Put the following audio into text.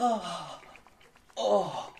어, 어.